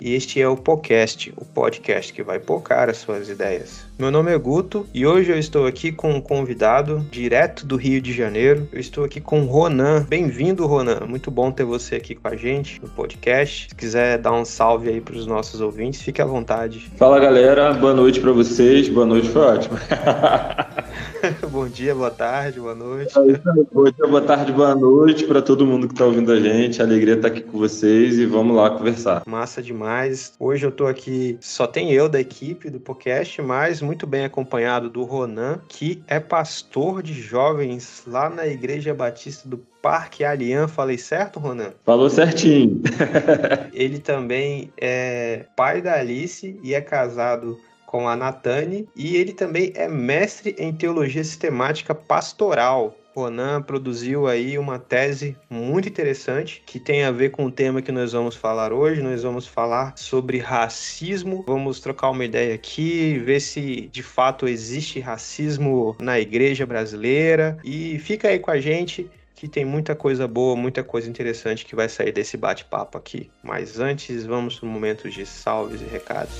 e este é o podcast, o podcast que vai pocar as suas ideias. Meu nome é Guto e hoje eu estou aqui com um convidado direto do Rio de Janeiro. Eu estou aqui com Ronan. Bem-vindo, Ronan. Muito bom ter você aqui com a gente no podcast. Se quiser dar um salve aí para os nossos ouvintes, fique à vontade. Fala galera, boa noite para vocês. Boa noite, foi ótimo. bom dia, boa tarde, boa noite. Bom dia, boa tarde, boa noite para todo mundo que está ouvindo a gente. A alegria estar tá aqui com vocês e vamos lá conversar. Massa demais. Hoje eu tô aqui, só tem eu da equipe do podcast, mas muito bem acompanhado do Ronan, que é pastor de jovens lá na Igreja Batista do Parque Alian, falei certo, Ronan? Falou certinho. Ele também é pai da Alice e é casado com a Natane, e ele também é mestre em teologia sistemática pastoral. Ronan produziu aí uma tese muito interessante que tem a ver com o tema que nós vamos falar hoje. Nós vamos falar sobre racismo. Vamos trocar uma ideia aqui, ver se de fato existe racismo na igreja brasileira. E fica aí com a gente que tem muita coisa boa, muita coisa interessante que vai sair desse bate-papo aqui. Mas antes, vamos no momento de salves e recados.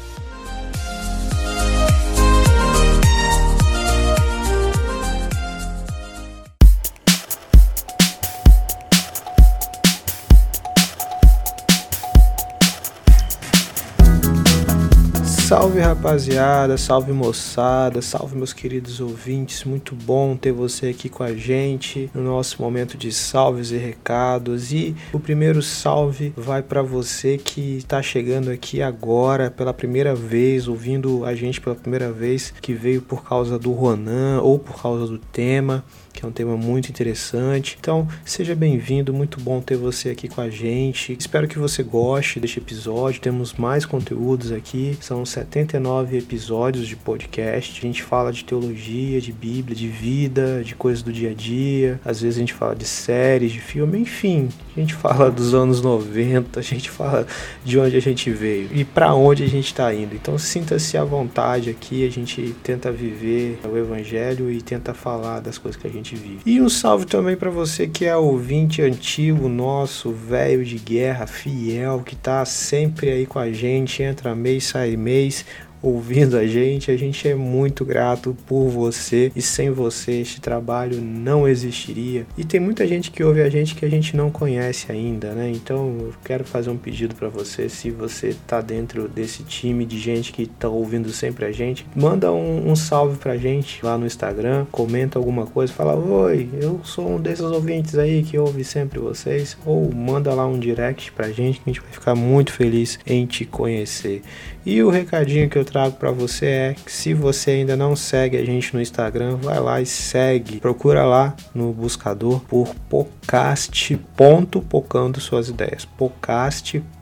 Salve rapaziada, salve moçada, salve meus queridos ouvintes. Muito bom ter você aqui com a gente no nosso momento de salves e recados. E o primeiro salve vai para você que está chegando aqui agora pela primeira vez, ouvindo a gente pela primeira vez, que veio por causa do Ronan ou por causa do tema que é um tema muito interessante. Então, seja bem-vindo, muito bom ter você aqui com a gente. Espero que você goste deste episódio. Temos mais conteúdos aqui, são 79 episódios de podcast. A gente fala de teologia, de Bíblia, de vida, de coisas do dia a dia. Às vezes a gente fala de séries, de filme, enfim. A gente fala dos anos 90, a gente fala de onde a gente veio e para onde a gente está indo. Então, sinta-se à vontade aqui. A gente tenta viver o evangelho e tenta falar das coisas que a gente gente vive. E um salve também para você que é ouvinte antigo nosso, velho de guerra, fiel, que tá sempre aí com a gente, entra mês, sai mês ouvindo a gente. A gente é muito grato por você e sem você este trabalho não existiria. E tem muita gente que ouve a gente que a gente não conhece ainda, né? Então eu quero fazer um pedido para você, se você tá dentro desse time de gente que tá ouvindo sempre a gente, manda um, um salve pra gente lá no Instagram, comenta alguma coisa, fala: "Oi, eu sou um desses ouvintes aí que ouve sempre vocês", ou manda lá um direct pra gente que a gente vai ficar muito feliz em te conhecer. E o recadinho que eu trago para você é que se você ainda não segue a gente no Instagram, vai lá e segue. Procura lá no buscador por podcast.pocando suas ideias. podcast.pocando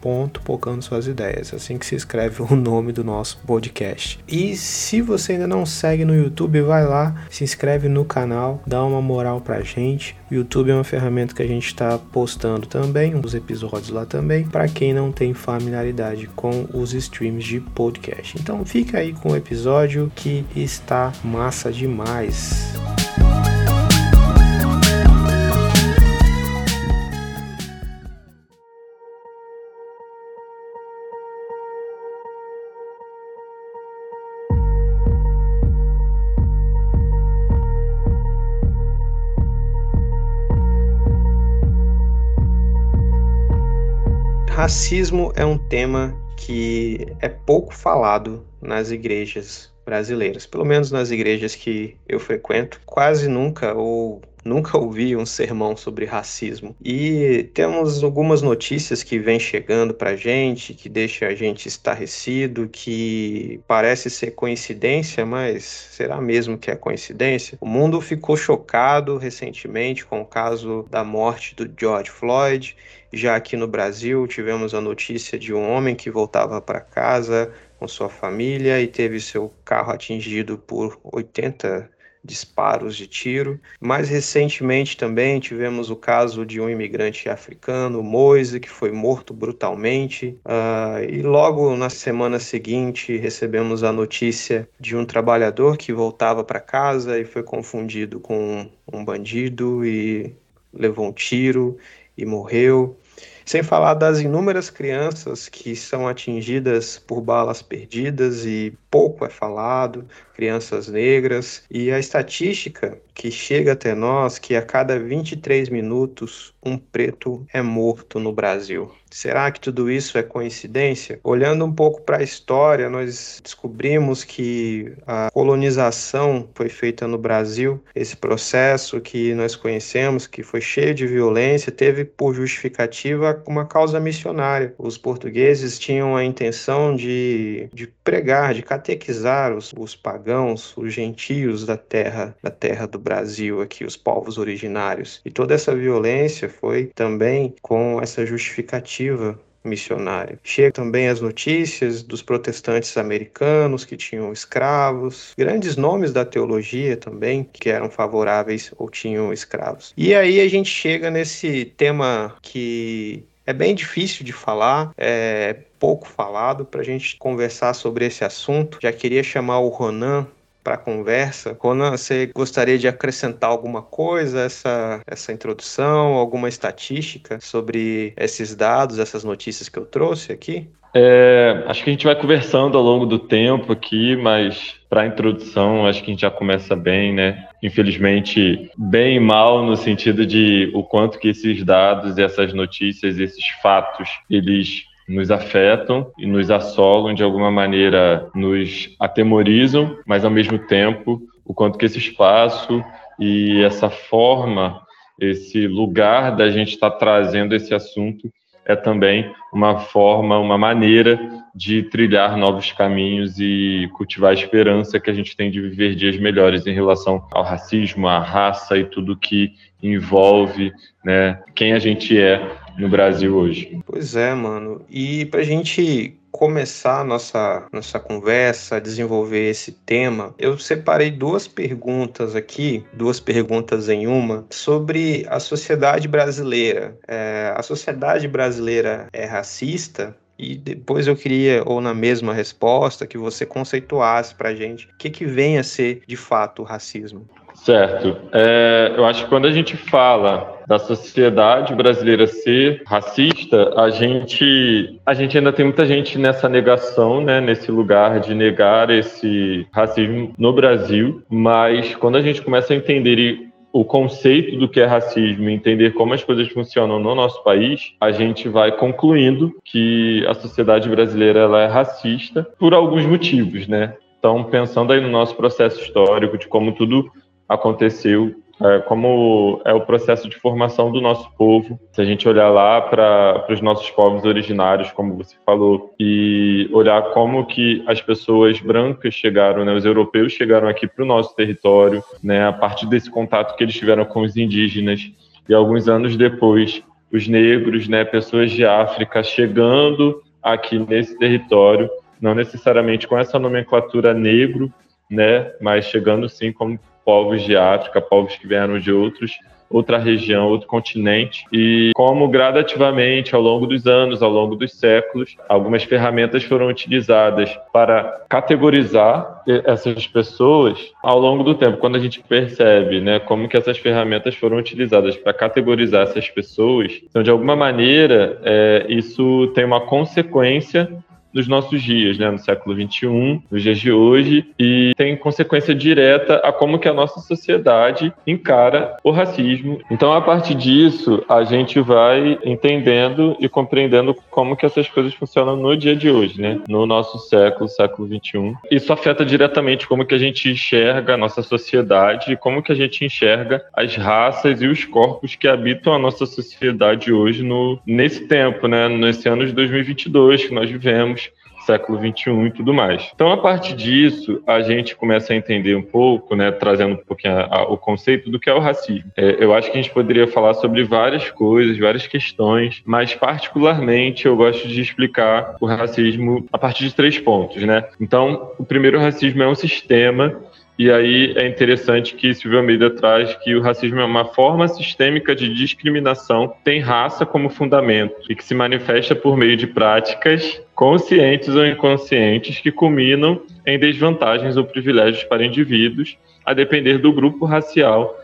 suas ideias. Assim que se escreve o nome do nosso podcast. E se você ainda não segue no YouTube, vai lá, se inscreve no canal, dá uma moral pra gente. O YouTube é uma ferramenta que a gente está postando também, os episódios lá também, para quem não tem familiaridade com os streams de podcast. Então fica aí com o episódio que está massa demais. Racismo é um tema que é pouco falado nas igrejas brasileiras, pelo menos nas igrejas que eu frequento, quase nunca ou nunca ouvi um sermão sobre racismo. E temos algumas notícias que vêm chegando para gente, que deixa a gente estarrecido, que parece ser coincidência, mas será mesmo que é coincidência? O mundo ficou chocado recentemente com o caso da morte do George Floyd já aqui no Brasil, tivemos a notícia de um homem que voltava para casa com sua família e teve seu carro atingido por 80 disparos de tiro. Mais recentemente também tivemos o caso de um imigrante africano, Moise, que foi morto brutalmente. Uh, e logo na semana seguinte recebemos a notícia de um trabalhador que voltava para casa e foi confundido com um bandido e levou um tiro e morreu. Sem falar das inúmeras crianças que são atingidas por balas perdidas e pouco é falado, crianças negras, e a estatística que chega até nós que a cada 23 minutos um preto é morto no Brasil. Será que tudo isso é coincidência? Olhando um pouco para a história, nós descobrimos que a colonização foi feita no Brasil. Esse processo que nós conhecemos, que foi cheio de violência, teve por justificativa uma causa missionária. Os portugueses tinham a intenção de, de pregar, de catequizar os, os pagãos, os gentios da terra, da terra do Brasil aqui, os povos originários. E toda essa violência foi também com essa justificativa missionária. Chega também as notícias dos protestantes americanos que tinham escravos, grandes nomes da teologia também que eram favoráveis ou tinham escravos. E aí a gente chega nesse tema que é bem difícil de falar, é pouco falado para a gente conversar sobre esse assunto. Já queria chamar o Ronan para a conversa. Ronan, você gostaria de acrescentar alguma coisa essa essa introdução, alguma estatística sobre esses dados, essas notícias que eu trouxe aqui? É, acho que a gente vai conversando ao longo do tempo aqui, mas para a introdução acho que a gente já começa bem, né? Infelizmente, bem e mal no sentido de o quanto que esses dados, essas notícias, esses fatos, eles nos afetam e nos assolam de alguma maneira, nos atemorizam, mas ao mesmo tempo o quanto que esse espaço e essa forma, esse lugar da gente estar tá trazendo esse assunto é também uma forma, uma maneira de trilhar novos caminhos e cultivar a esperança que a gente tem de viver dias melhores em relação ao racismo, à raça e tudo que envolve né, quem a gente é no Brasil hoje. Pois é, mano. E para a gente começar nossa nossa conversa, desenvolver esse tema, eu separei duas perguntas aqui, duas perguntas em uma, sobre a sociedade brasileira. É, a sociedade brasileira é racista? E depois eu queria, ou na mesma resposta, que você conceituasse para gente o que, que vem a ser de fato o racismo. Certo. É, eu acho que quando a gente fala da sociedade brasileira ser racista, a gente, a gente ainda tem muita gente nessa negação, né, nesse lugar de negar esse racismo no Brasil, mas quando a gente começa a entender o conceito do que é racismo, entender como as coisas funcionam no nosso país, a gente vai concluindo que a sociedade brasileira ela é racista por alguns motivos, né? Então, pensando aí no nosso processo histórico, de como tudo aconteceu, é, como é o processo de formação do nosso povo. Se a gente olhar lá para os nossos povos originários, como você falou, e olhar como que as pessoas brancas chegaram, né, os europeus chegaram aqui para o nosso território, né, a partir desse contato que eles tiveram com os indígenas, e alguns anos depois, os negros, né, pessoas de África chegando aqui nesse território, não necessariamente com essa nomenclatura negro, né, mas chegando sim como povos de África, povos que vieram de outros outra região, outro continente, e como gradativamente, ao longo dos anos, ao longo dos séculos, algumas ferramentas foram utilizadas para categorizar essas pessoas ao longo do tempo. Quando a gente percebe, né, como que essas ferramentas foram utilizadas para categorizar essas pessoas, então de alguma maneira é, isso tem uma consequência nos nossos dias, né, no século XXI, nos dias de hoje, e tem consequência direta a como que a nossa sociedade encara o racismo. Então, a partir disso, a gente vai entendendo e compreendendo como que essas coisas funcionam no dia de hoje, né, no nosso século, século XXI. Isso afeta diretamente como que a gente enxerga a nossa sociedade e como que a gente enxerga as raças e os corpos que habitam a nossa sociedade hoje no nesse tempo, né, nesse ano de 2022 que nós vivemos século 21 e tudo mais. Então, a partir disso, a gente começa a entender um pouco, né, trazendo um pouquinho a, a, o conceito do que é o racismo. É, eu acho que a gente poderia falar sobre várias coisas, várias questões, mas particularmente eu gosto de explicar o racismo a partir de três pontos, né? Então, o primeiro o racismo é um sistema e aí é interessante que Silvio Almeida traz que o racismo é uma forma sistêmica de discriminação, tem raça como fundamento e que se manifesta por meio de práticas conscientes ou inconscientes que culminam em desvantagens ou privilégios para indivíduos, a depender do grupo racial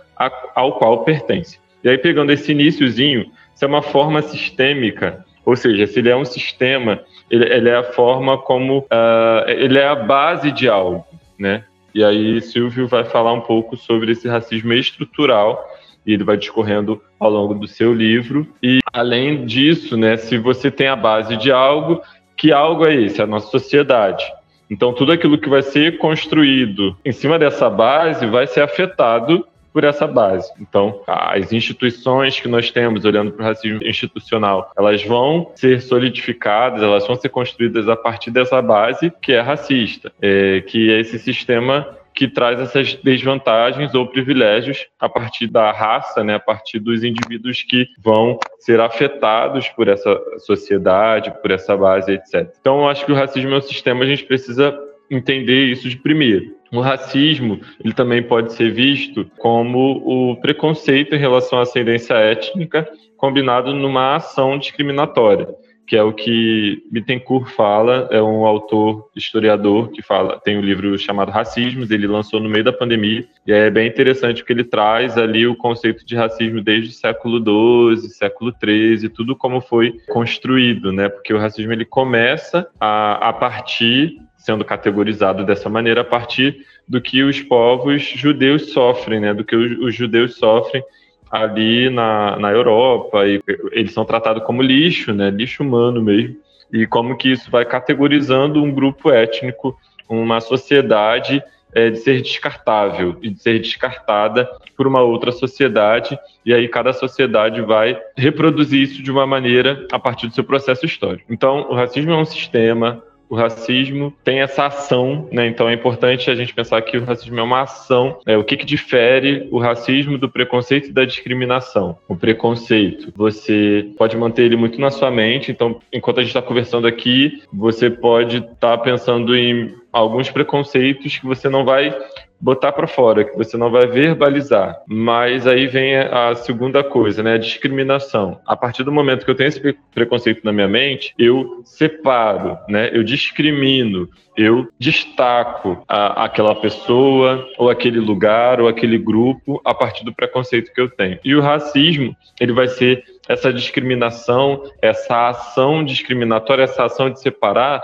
ao qual pertence. E aí, pegando esse iníciozinho, se é uma forma sistêmica, ou seja, se ele é um sistema, ele, ele é a forma como uh, ele é a base de algo, né? E aí Silvio vai falar um pouco sobre esse racismo estrutural e ele vai discorrendo ao longo do seu livro. E além disso, né, se você tem a base de algo, que algo é esse? A nossa sociedade. Então tudo aquilo que vai ser construído em cima dessa base vai ser afetado por essa base. Então, as instituições que nós temos, olhando para o racismo institucional, elas vão ser solidificadas, elas vão ser construídas a partir dessa base que é racista, é, que é esse sistema que traz essas desvantagens ou privilégios a partir da raça, né, a partir dos indivíduos que vão ser afetados por essa sociedade, por essa base, etc. Então, eu acho que o racismo é um sistema, a gente precisa entender isso de primeiro. O racismo ele também pode ser visto como o preconceito em relação à ascendência étnica combinado numa ação discriminatória, que é o que Bittencourt fala, é um autor historiador que fala, tem um livro chamado Racismos, ele lançou no meio da pandemia, e é bem interessante porque ele traz ali o conceito de racismo desde o século XII, século XIII, tudo como foi construído, né? Porque o racismo ele começa a, a partir sendo categorizado dessa maneira a partir do que os povos judeus sofrem, né? Do que os, judeus sofrem ali na, na Europa e eles são tratados como lixo, né? Lixo humano mesmo. E como que isso vai categorizando um grupo étnico, uma sociedade é, de ser descartável e de ser descartada por uma outra sociedade, e aí cada sociedade vai reproduzir isso de uma maneira a partir do seu processo histórico. Então, o racismo é um sistema, o racismo tem essa ação, né? Então é importante a gente pensar que o racismo é uma ação. Né? O que, que difere o racismo do preconceito e da discriminação? O preconceito, você pode manter ele muito na sua mente. Então, enquanto a gente está conversando aqui, você pode estar tá pensando em alguns preconceitos que você não vai botar para fora, que você não vai verbalizar. Mas aí vem a segunda coisa, né? A discriminação. A partir do momento que eu tenho esse preconceito na minha mente, eu separo, né? Eu discrimino, eu destaco a, aquela pessoa, ou aquele lugar, ou aquele grupo a partir do preconceito que eu tenho. E o racismo, ele vai ser essa discriminação, essa ação discriminatória, essa ação de separar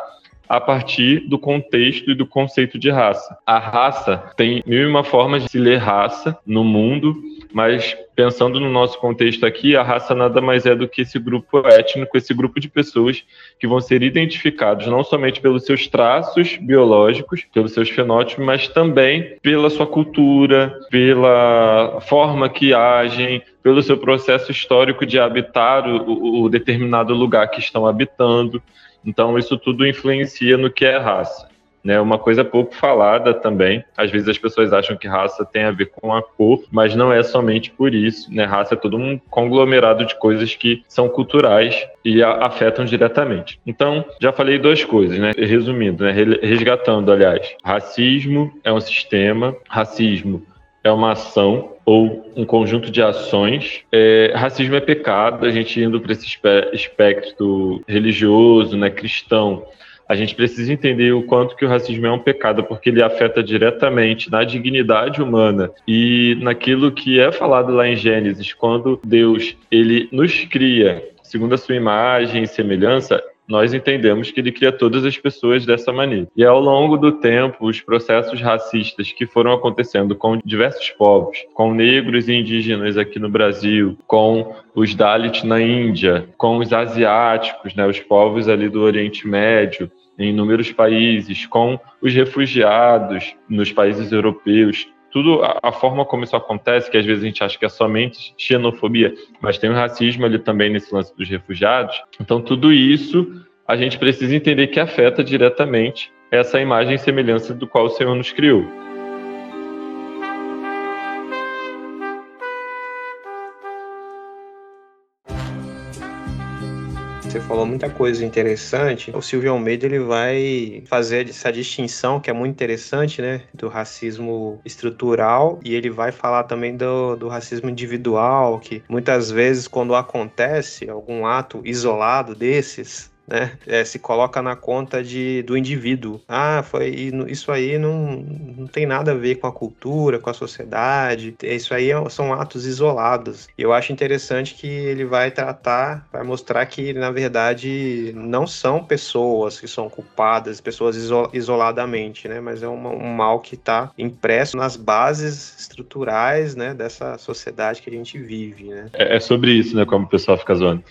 a partir do contexto e do conceito de raça. A raça tem mil e uma formas de se ler raça no mundo, mas pensando no nosso contexto aqui, a raça nada mais é do que esse grupo étnico, esse grupo de pessoas que vão ser identificados não somente pelos seus traços biológicos, pelos seus fenótipos, mas também pela sua cultura, pela forma que agem, pelo seu processo histórico de habitar o, o determinado lugar que estão habitando. Então, isso tudo influencia no que é raça. Né, uma coisa pouco falada também. Às vezes as pessoas acham que raça tem a ver com a cor, mas não é somente por isso. Né? Raça é todo um conglomerado de coisas que são culturais e afetam diretamente. Então, já falei duas coisas, né? Resumindo, né? resgatando, aliás, racismo é um sistema, racismo é uma ação ou um conjunto de ações. É, racismo é pecado, a gente indo para esse espectro religioso, né, cristão, a gente precisa entender o quanto que o racismo é um pecado, porque ele afeta diretamente na dignidade humana e naquilo que é falado lá em Gênesis, quando Deus ele nos cria segundo a sua imagem e semelhança, nós entendemos que ele cria todas as pessoas dessa maneira. E ao longo do tempo, os processos racistas que foram acontecendo com diversos povos, com negros e indígenas aqui no Brasil, com os Dalits na Índia, com os asiáticos, né, os povos ali do Oriente Médio, em inúmeros países, com os refugiados nos países europeus, tudo a, a, forma como isso acontece, que às vezes a gente acha que é somente xenofobia, mas tem o racismo ali também nesse lance dos refugiados. Então tudo isso a gente precisa entender que afeta diretamente essa imagem e semelhança do qual o Senhor nos criou. Você falou muita coisa interessante. O Silvio Almeida ele vai fazer essa distinção que é muito interessante, né, do racismo estrutural e ele vai falar também do, do racismo individual, que muitas vezes quando acontece algum ato isolado desses, né? É, se coloca na conta de, do indivíduo. Ah, foi isso aí não, não tem nada a ver com a cultura, com a sociedade. Isso aí é, são atos isolados. Eu acho interessante que ele vai tratar, vai mostrar que na verdade não são pessoas que são culpadas, pessoas isoladamente, né? Mas é uma, um mal que está impresso nas bases estruturais, né? Dessa sociedade que a gente vive, né? É, é sobre isso, né? Como o pessoal fica zoando.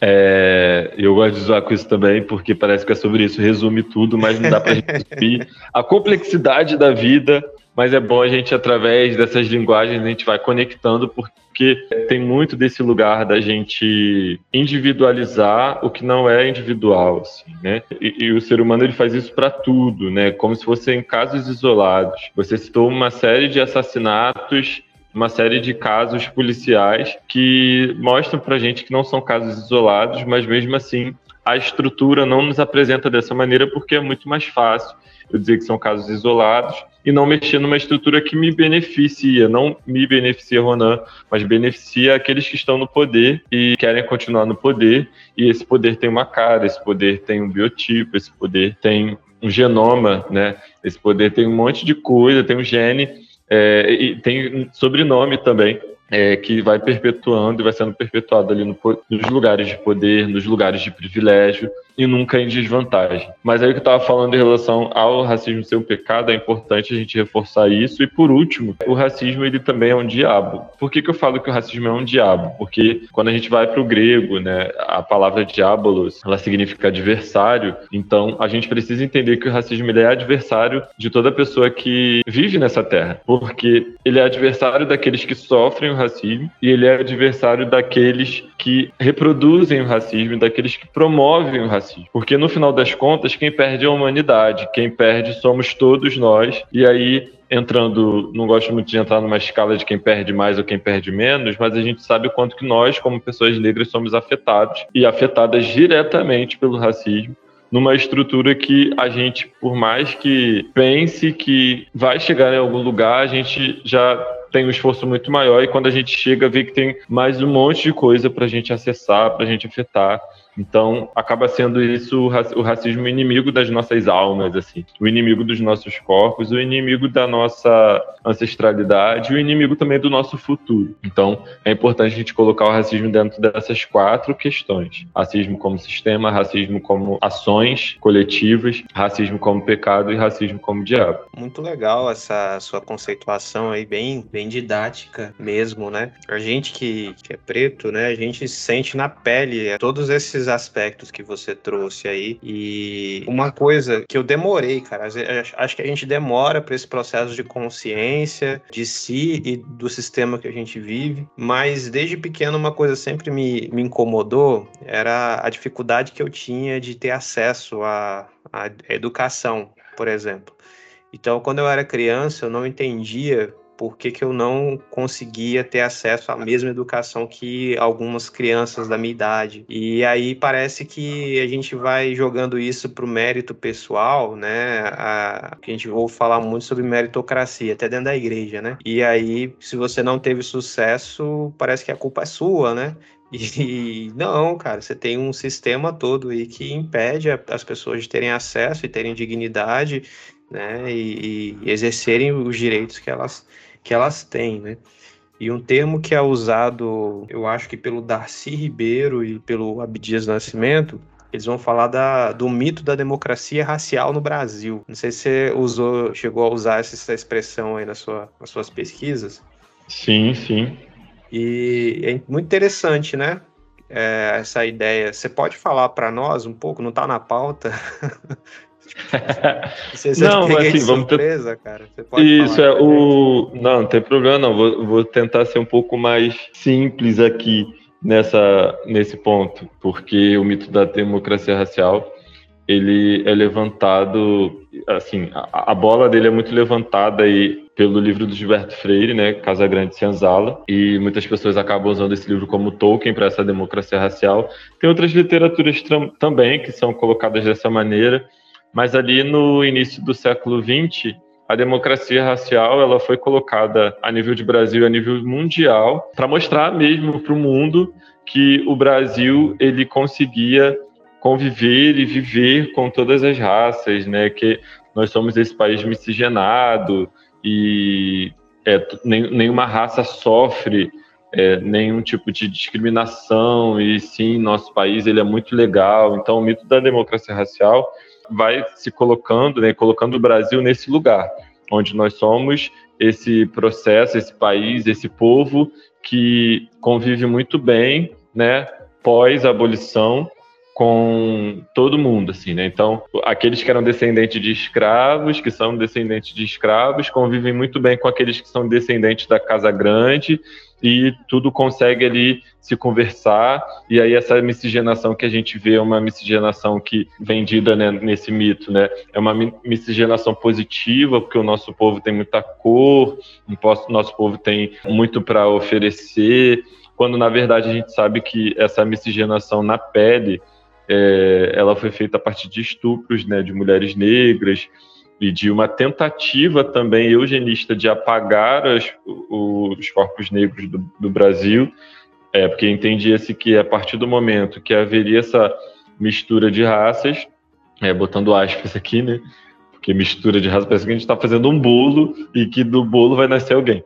É, eu gosto de zoar com isso também, porque parece que é sobre isso, resume tudo, mas não dá para resumir a complexidade da vida, mas é bom a gente, através dessas linguagens, a gente vai conectando, porque tem muito desse lugar da gente individualizar o que não é individual, assim, né? E, e o ser humano ele faz isso para tudo, né? Como se fossem casos isolados. Você citou uma série de assassinatos uma série de casos policiais que mostram para gente que não são casos isolados, mas mesmo assim a estrutura não nos apresenta dessa maneira porque é muito mais fácil eu dizer que são casos isolados e não mexer numa estrutura que me beneficia, não me beneficia Ronan, mas beneficia aqueles que estão no poder e querem continuar no poder, e esse poder tem uma cara, esse poder tem um biotipo, esse poder tem um genoma, né? Esse poder tem um monte de coisa, tem um gene é, e tem sobrenome também é, que vai perpetuando e vai sendo perpetuado ali no, nos lugares de poder, nos lugares de privilégio e nunca em desvantagem. Mas aí o que eu estava falando em relação ao racismo ser um pecado, é importante a gente reforçar isso. E por último, o racismo ele também é um diabo. Por que, que eu falo que o racismo é um diabo? Porque quando a gente vai para o grego, né, a palavra diabolos, ela significa adversário. Então a gente precisa entender que o racismo ele é adversário de toda pessoa que vive nessa terra, porque ele é adversário daqueles que sofrem o racismo e ele é adversário daqueles que reproduzem o racismo, daqueles que promovem o racismo. Porque no final das contas, quem perde é a humanidade, quem perde somos todos nós. E aí entrando, não gosto muito de entrar numa escala de quem perde mais ou quem perde menos, mas a gente sabe o quanto que nós, como pessoas negras, somos afetados e afetadas diretamente pelo racismo numa estrutura que a gente, por mais que pense que vai chegar em algum lugar, a gente já tem um esforço muito maior e quando a gente chega vê que tem mais um monte de coisa para a gente acessar, para a gente afetar. Então, acaba sendo isso o racismo inimigo das nossas almas, assim, o inimigo dos nossos corpos, o inimigo da nossa ancestralidade, o inimigo também do nosso futuro. Então, é importante a gente colocar o racismo dentro dessas quatro questões: racismo como sistema, racismo como ações coletivas, racismo como pecado e racismo como diabo. Muito legal essa sua conceituação aí, bem, bem didática mesmo, né? A gente que, que é preto, né, a gente sente na pele todos esses aspectos que você trouxe aí. E uma coisa que eu demorei, cara, acho que a gente demora para esse processo de consciência de si e do sistema que a gente vive, mas desde pequeno uma coisa sempre me, me incomodou era a dificuldade que eu tinha de ter acesso à, à educação, por exemplo. Então, quando eu era criança, eu não entendia por que, que eu não conseguia ter acesso à mesma educação que algumas crianças da minha idade. E aí parece que a gente vai jogando isso para o mérito pessoal, né? A, a gente vou falar muito sobre meritocracia, até dentro da igreja, né? E aí, se você não teve sucesso, parece que a culpa é sua, né? E não, cara, você tem um sistema todo aí que impede as pessoas de terem acesso e terem dignidade, né? E, e exercerem os direitos que elas que elas têm, né? E um termo que é usado, eu acho que pelo Darcy Ribeiro e pelo Abdias Nascimento, eles vão falar da, do mito da democracia racial no Brasil. Não sei se você usou, chegou a usar essa expressão aí na sua, nas suas pesquisas. Sim, sim. E é muito interessante, né? É, essa ideia. Você pode falar para nós um pouco? Não está na pauta. Você, você não, mas assim, vamos surpresa, ter... cara. Isso é o. Não, não tem problema, não. Vou, vou tentar ser um pouco mais simples aqui nessa, nesse ponto, porque o mito da democracia racial ele é levantado, assim, a, a, bola dele é muito levantada aí pelo livro do Gilberto Freire, né, Casa Grande Senzala, e muitas pessoas acabam usando esse livro como Tolkien para essa democracia racial. Tem outras literaturas também que são colocadas dessa maneira, mas ali no início do século XX, a democracia racial ela foi colocada a nível de Brasil, a nível mundial, para mostrar mesmo para o mundo que o Brasil ele conseguia conviver e viver com todas as raças, né? Que nós somos esse país miscigenado e é, nem, nenhuma raça sofre é, nenhum tipo de discriminação e sim nosso país ele é muito legal. Então o mito da democracia racial vai se colocando, né? Colocando o Brasil nesse lugar onde nós somos esse processo, esse país, esse povo que convive muito bem, né? Pós abolição com todo mundo, assim, né? Então, aqueles que eram descendentes de escravos, que são descendentes de escravos, convivem muito bem com aqueles que são descendentes da Casa Grande e tudo consegue ali se conversar. E aí essa miscigenação que a gente vê é uma miscigenação que vendida né, nesse mito, né? É uma miscigenação positiva, porque o nosso povo tem muita cor, o nosso povo tem muito para oferecer, quando na verdade a gente sabe que essa miscigenação na pele é, ela foi feita a partir de estupros né, de mulheres negras e de uma tentativa também eugenista de apagar as, os corpos negros do, do Brasil, é, porque entendia-se que a partir do momento que haveria essa mistura de raças, é, botando aspas aqui, né? Porque mistura de raças parece que a gente está fazendo um bolo e que do bolo vai nascer alguém.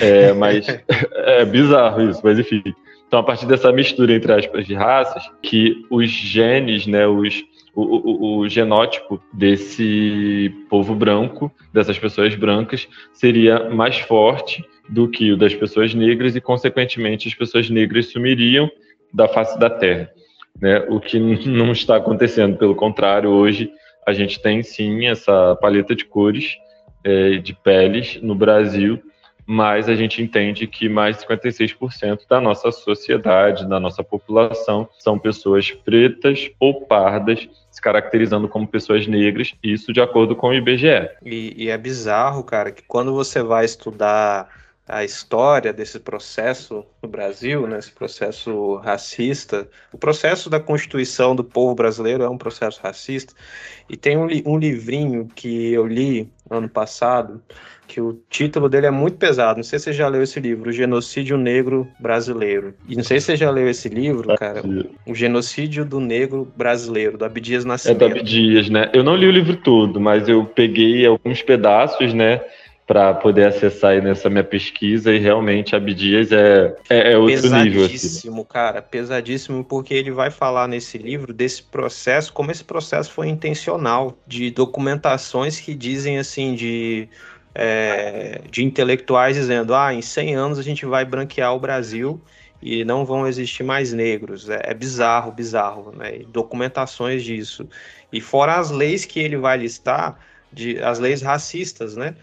É, mas é bizarro isso, mas enfim. Então, a partir dessa mistura, entre aspas, de raças, que os genes, né, os, o, o, o, genótipo desse povo branco, dessas pessoas brancas, seria mais forte do que o das pessoas negras e, consequentemente, as pessoas negras sumiriam da face da Terra. Né? O que não está acontecendo, pelo contrário, hoje a gente tem sim essa paleta de cores é, de peles no Brasil mas a gente entende que mais de 56% da nossa sociedade, da nossa população, são pessoas pretas ou pardas, se caracterizando como pessoas negras, isso de acordo com o IBGE. E, e é bizarro, cara, que quando você vai estudar a história desse processo no Brasil, né, esse processo racista. O processo da constituição do povo brasileiro é um processo racista. E tem um, um livrinho que eu li ano passado, que o título dele é muito pesado. Não sei se você já leu esse livro, O Genocídio Negro Brasileiro. E não sei se você já leu esse livro, cara, O Genocídio do Negro Brasileiro, do Abdias Nascimento. É do Abdias, né? Eu não li o livro todo, mas eu peguei alguns pedaços, né? Para poder acessar aí nessa minha pesquisa e realmente Abdias é, é, é outro nível. Assim. Pesadíssimo, cara, pesadíssimo, porque ele vai falar nesse livro desse processo, como esse processo foi intencional, de documentações que dizem assim, de é, de intelectuais dizendo: ah, em 100 anos a gente vai branquear o Brasil e não vão existir mais negros. É, é bizarro, bizarro, né? documentações disso. E fora as leis que ele vai listar, de, as leis racistas, né?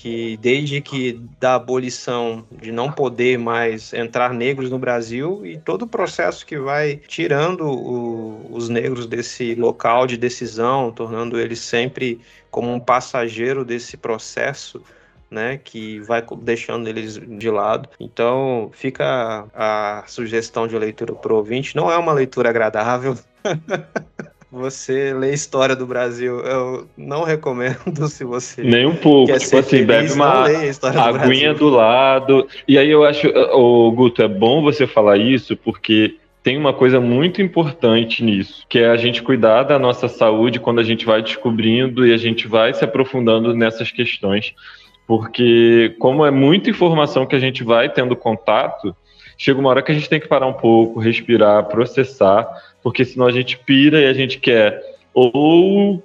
Que desde que da abolição de não poder mais entrar negros no Brasil e todo o processo que vai tirando o, os negros desse local de decisão, tornando eles sempre como um passageiro desse processo, né, que vai deixando eles de lado. Então, fica a sugestão de leitura para o ouvinte. Não é uma leitura agradável. você lê história do Brasil. Eu não recomendo se você. Nem um pouco. Tipo assim, feliz, bebe uma aguinha do, do lado. E aí eu acho, o Guto, é bom você falar isso, porque tem uma coisa muito importante nisso, que é a gente cuidar da nossa saúde quando a gente vai descobrindo e a gente vai se aprofundando nessas questões. Porque, como é muita informação que a gente vai tendo contato, chega uma hora que a gente tem que parar um pouco, respirar, processar porque senão a gente pira e a gente quer ou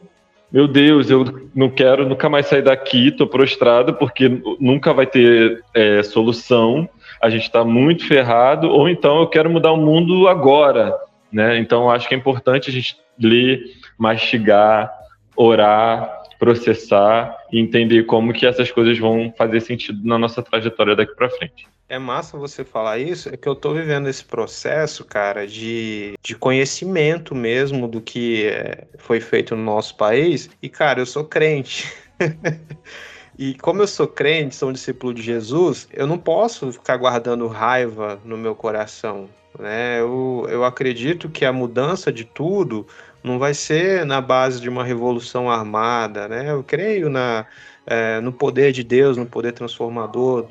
meu Deus, eu não quero nunca mais sair daqui, tô prostrado porque nunca vai ter é, solução, a gente está muito ferrado, ou então eu quero mudar o mundo agora, né? Então acho que é importante a gente ler, mastigar, orar, processar e entender como que essas coisas vão fazer sentido na nossa trajetória daqui para frente. É massa você falar isso, é que eu tô vivendo esse processo, cara, de, de conhecimento mesmo do que é, foi feito no nosso país. E, cara, eu sou crente. E como eu sou crente, sou um discípulo de Jesus, eu não posso ficar guardando raiva no meu coração. Né? Eu, eu acredito que a mudança de tudo não vai ser na base de uma revolução armada. Né? Eu creio na, é, no poder de Deus, no poder transformador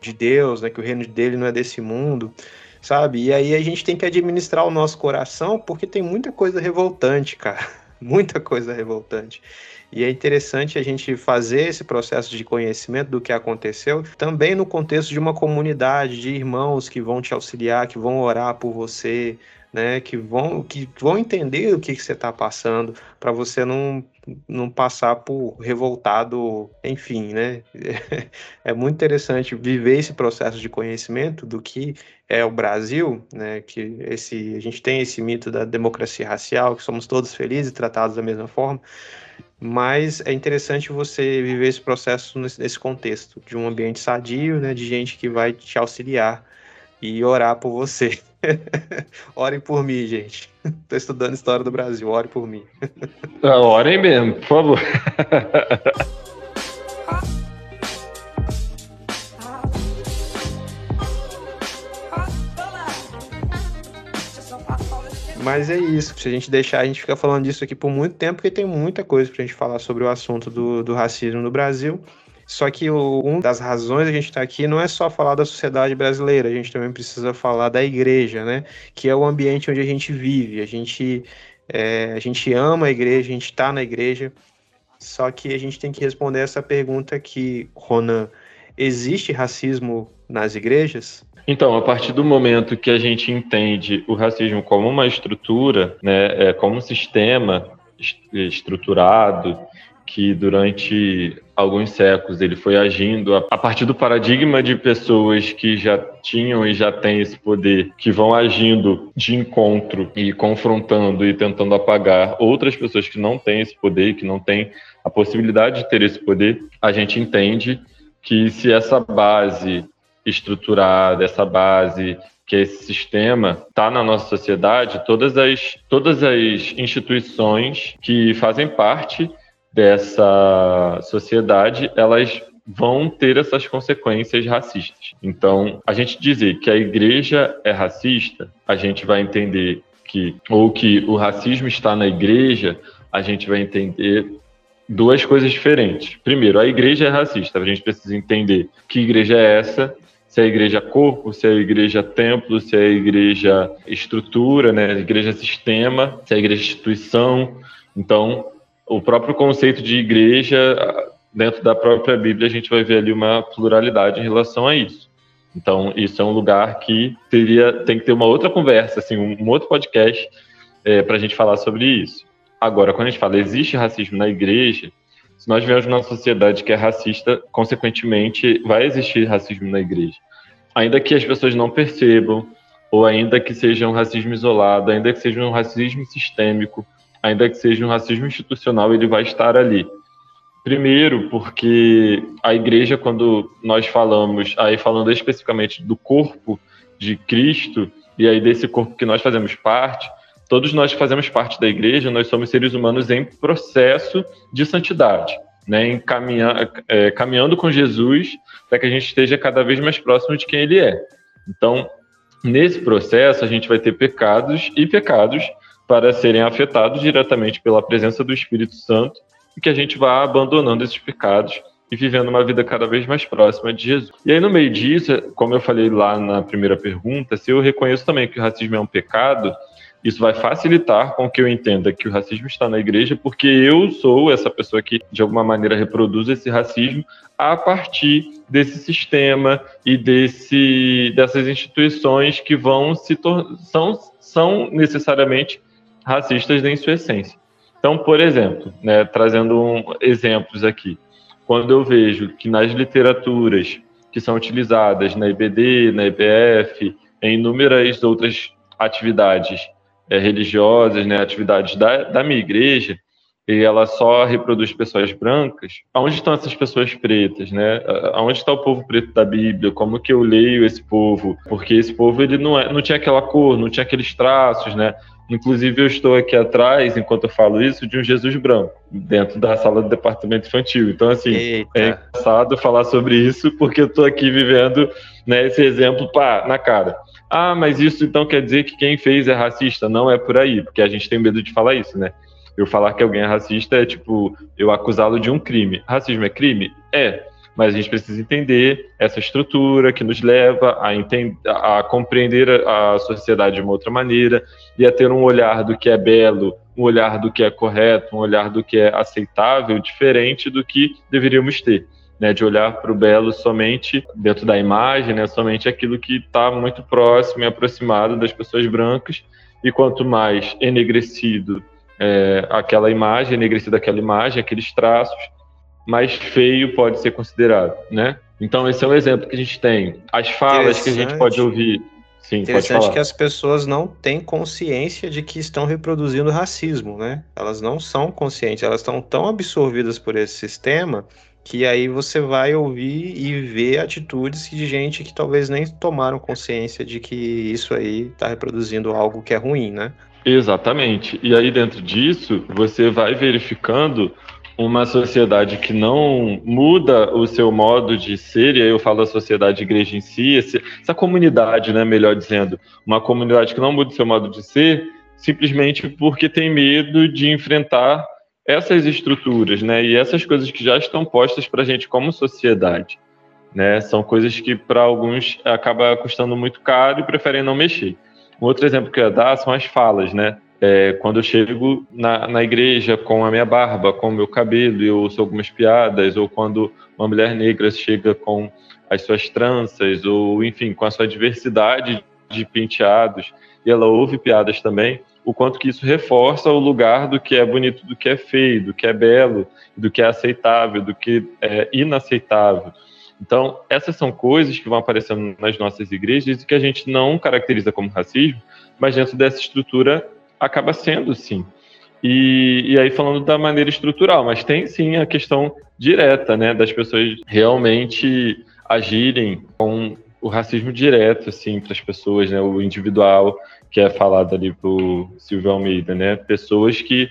de Deus, né? que o reino dele não é desse mundo sabe? E aí a gente tem que administrar o nosso coração porque tem muita coisa revoltante, cara. Muita coisa revoltante. E é interessante a gente fazer esse processo de conhecimento do que aconteceu também no contexto de uma comunidade de irmãos que vão te auxiliar, que vão orar por você, né, que vão que vão entender o que, que você está passando para você não não passar por revoltado, enfim, né? É muito interessante viver esse processo de conhecimento do que é o Brasil, né? Que esse a gente tem esse mito da democracia racial, que somos todos felizes e tratados da mesma forma, mas é interessante você viver esse processo nesse, contexto, de um ambiente sadio, né, de gente que vai te auxiliar e orar por você. Orem por mim, gente. Estou estudando história do Brasil, orem por mim. Ah, orem mesmo, por favor. Mas é isso. Se a gente deixar, a gente fica falando disso aqui por muito tempo, porque tem muita coisa pra gente falar sobre o assunto do, do racismo no Brasil. Só que o, uma das razões a gente estar tá aqui não é só falar da sociedade brasileira, a gente também precisa falar da igreja, né? Que é o ambiente onde a gente vive. A gente, é, a gente ama a igreja, a gente está na igreja. Só que a gente tem que responder essa pergunta aqui, Ronan. Existe racismo nas igrejas? Então, a partir do momento que a gente entende o racismo como uma estrutura, né, é, como um sistema estruturado que durante alguns séculos ele foi agindo a, partir do paradigma de pessoas que já tinham e já têm esse poder, que vão agindo de encontro e confrontando e tentando apagar outras pessoas que não têm esse poder, que não têm a possibilidade de ter esse poder, a gente entende que se essa base estruturada, essa base que esse sistema está na nossa sociedade, todas as, todas as instituições que fazem parte dessa sociedade, elas vão ter essas consequências racistas. Então, a gente dizer que a igreja é racista, a gente vai entender que ou que o racismo está na igreja, a gente vai entender duas coisas diferentes. Primeiro, a igreja é racista. A gente precisa entender que igreja é essa se é a igreja corpo, se é a igreja templo, se é a igreja estrutura, né, igreja sistema, se é a igreja instituição. Então, o próprio conceito de igreja, dentro da própria Bíblia, a gente vai ver ali uma pluralidade em relação a isso. Então, isso é um lugar que teria, tem que ter uma outra conversa, assim, um, outro podcast é, para a gente falar sobre isso. Agora, quando a gente fala existe racismo na igreja, se nós vivemos numa sociedade que é racista, consequentemente vai existir racismo na igreja. Ainda que as pessoas não percebam, ou ainda que seja um racismo isolado, ainda que seja um racismo sistêmico, ainda que seja um racismo institucional, ele vai estar ali. Primeiro, porque a igreja, quando nós falamos, aí falando especificamente do corpo de Cristo, e aí desse corpo que nós fazemos parte, todos nós fazemos parte da igreja, nós somos seres humanos em processo de santidade, né, em caminhar, é, caminhando com Jesus para que a gente esteja cada vez mais próximo de quem Ele é. Então, nesse processo, a gente vai ter pecados e pecados para serem afetados diretamente pela presença do Espírito Santo e que a gente vá abandonando esses pecados e vivendo uma vida cada vez mais próxima de Jesus. E aí, no meio disso, como eu falei lá na primeira pergunta, se eu reconheço também que o racismo é um pecado, isso vai facilitar com que eu entenda que o racismo está na igreja, porque eu sou essa pessoa que, de alguma maneira, reproduz esse racismo a partir desse sistema e desse, dessas instituições que vão se são, são necessariamente racistas em sua essência. Então, por exemplo, né, trazendo um, exemplos aqui, quando eu vejo que nas literaturas que são utilizadas na IBD, na IBF, em inúmeras outras atividades é, religiosas, né, atividades da, da minha igreja, e ela só reproduz pessoas brancas, aonde estão essas pessoas pretas, né? Aonde está o povo preto da Bíblia? Como que eu leio esse povo? Porque esse povo ele não, é, não tinha aquela cor, não tinha aqueles traços, né? Inclusive, eu estou aqui atrás, enquanto eu falo isso, de um Jesus branco, dentro da sala do departamento infantil. Então, assim, Eita. é engraçado falar sobre isso, porque eu estou aqui vivendo né, esse exemplo pá, na cara. Ah, mas isso então quer dizer que quem fez é racista? Não é por aí, porque a gente tem medo de falar isso, né? Eu falar que alguém é racista é tipo eu acusá-lo de um crime. Racismo é crime? É. Mas a gente precisa entender essa estrutura que nos leva a, entender, a compreender a sociedade de uma outra maneira e a ter um olhar do que é belo, um olhar do que é correto, um olhar do que é aceitável, diferente do que deveríamos ter né, de olhar para o belo somente dentro da imagem, né, somente aquilo que está muito próximo e aproximado das pessoas brancas, e quanto mais enegrecido é, aquela imagem, enegrecida aquela imagem, aqueles traços, mais feio pode ser considerado, né? Então esse é um exemplo que a gente tem. As falas que a gente pode ouvir. Sim, Interessante que as pessoas não têm consciência de que estão reproduzindo racismo, né? Elas não são conscientes, elas estão tão absorvidas por esse sistema que aí você vai ouvir e ver atitudes de gente que talvez nem tomaram consciência de que isso aí está reproduzindo algo que é ruim, né? Exatamente. E aí dentro disso, você vai verificando uma sociedade que não muda o seu modo de ser, e aí eu falo da sociedade igreja em si, essa comunidade, né, melhor dizendo, uma comunidade que não muda o seu modo de ser, simplesmente porque tem medo de enfrentar essas estruturas, né, e essas coisas que já estão postas para a gente como sociedade, né, são coisas que para alguns acaba custando muito caro e preferem não mexer. Um outro exemplo que eu ia dar são as falas, né, é, quando eu chego na, na igreja com a minha barba, com o meu cabelo, eu ouço algumas piadas, ou quando uma mulher negra chega com as suas tranças, ou enfim, com a sua diversidade de penteados, e ela ouve piadas também, o quanto que isso reforça o lugar do que é bonito, do que é feio, do que é belo, do que é aceitável, do que é inaceitável. Então, essas são coisas que vão aparecendo nas nossas igrejas e que a gente não caracteriza como racismo, mas dentro dessa estrutura acaba sendo sim. E, e aí falando da maneira estrutural, mas tem sim a questão direta, né, das pessoas realmente agirem com o racismo direto, assim, para as pessoas, né, o individual, que é falado ali por Silvio Almeida, né? Pessoas que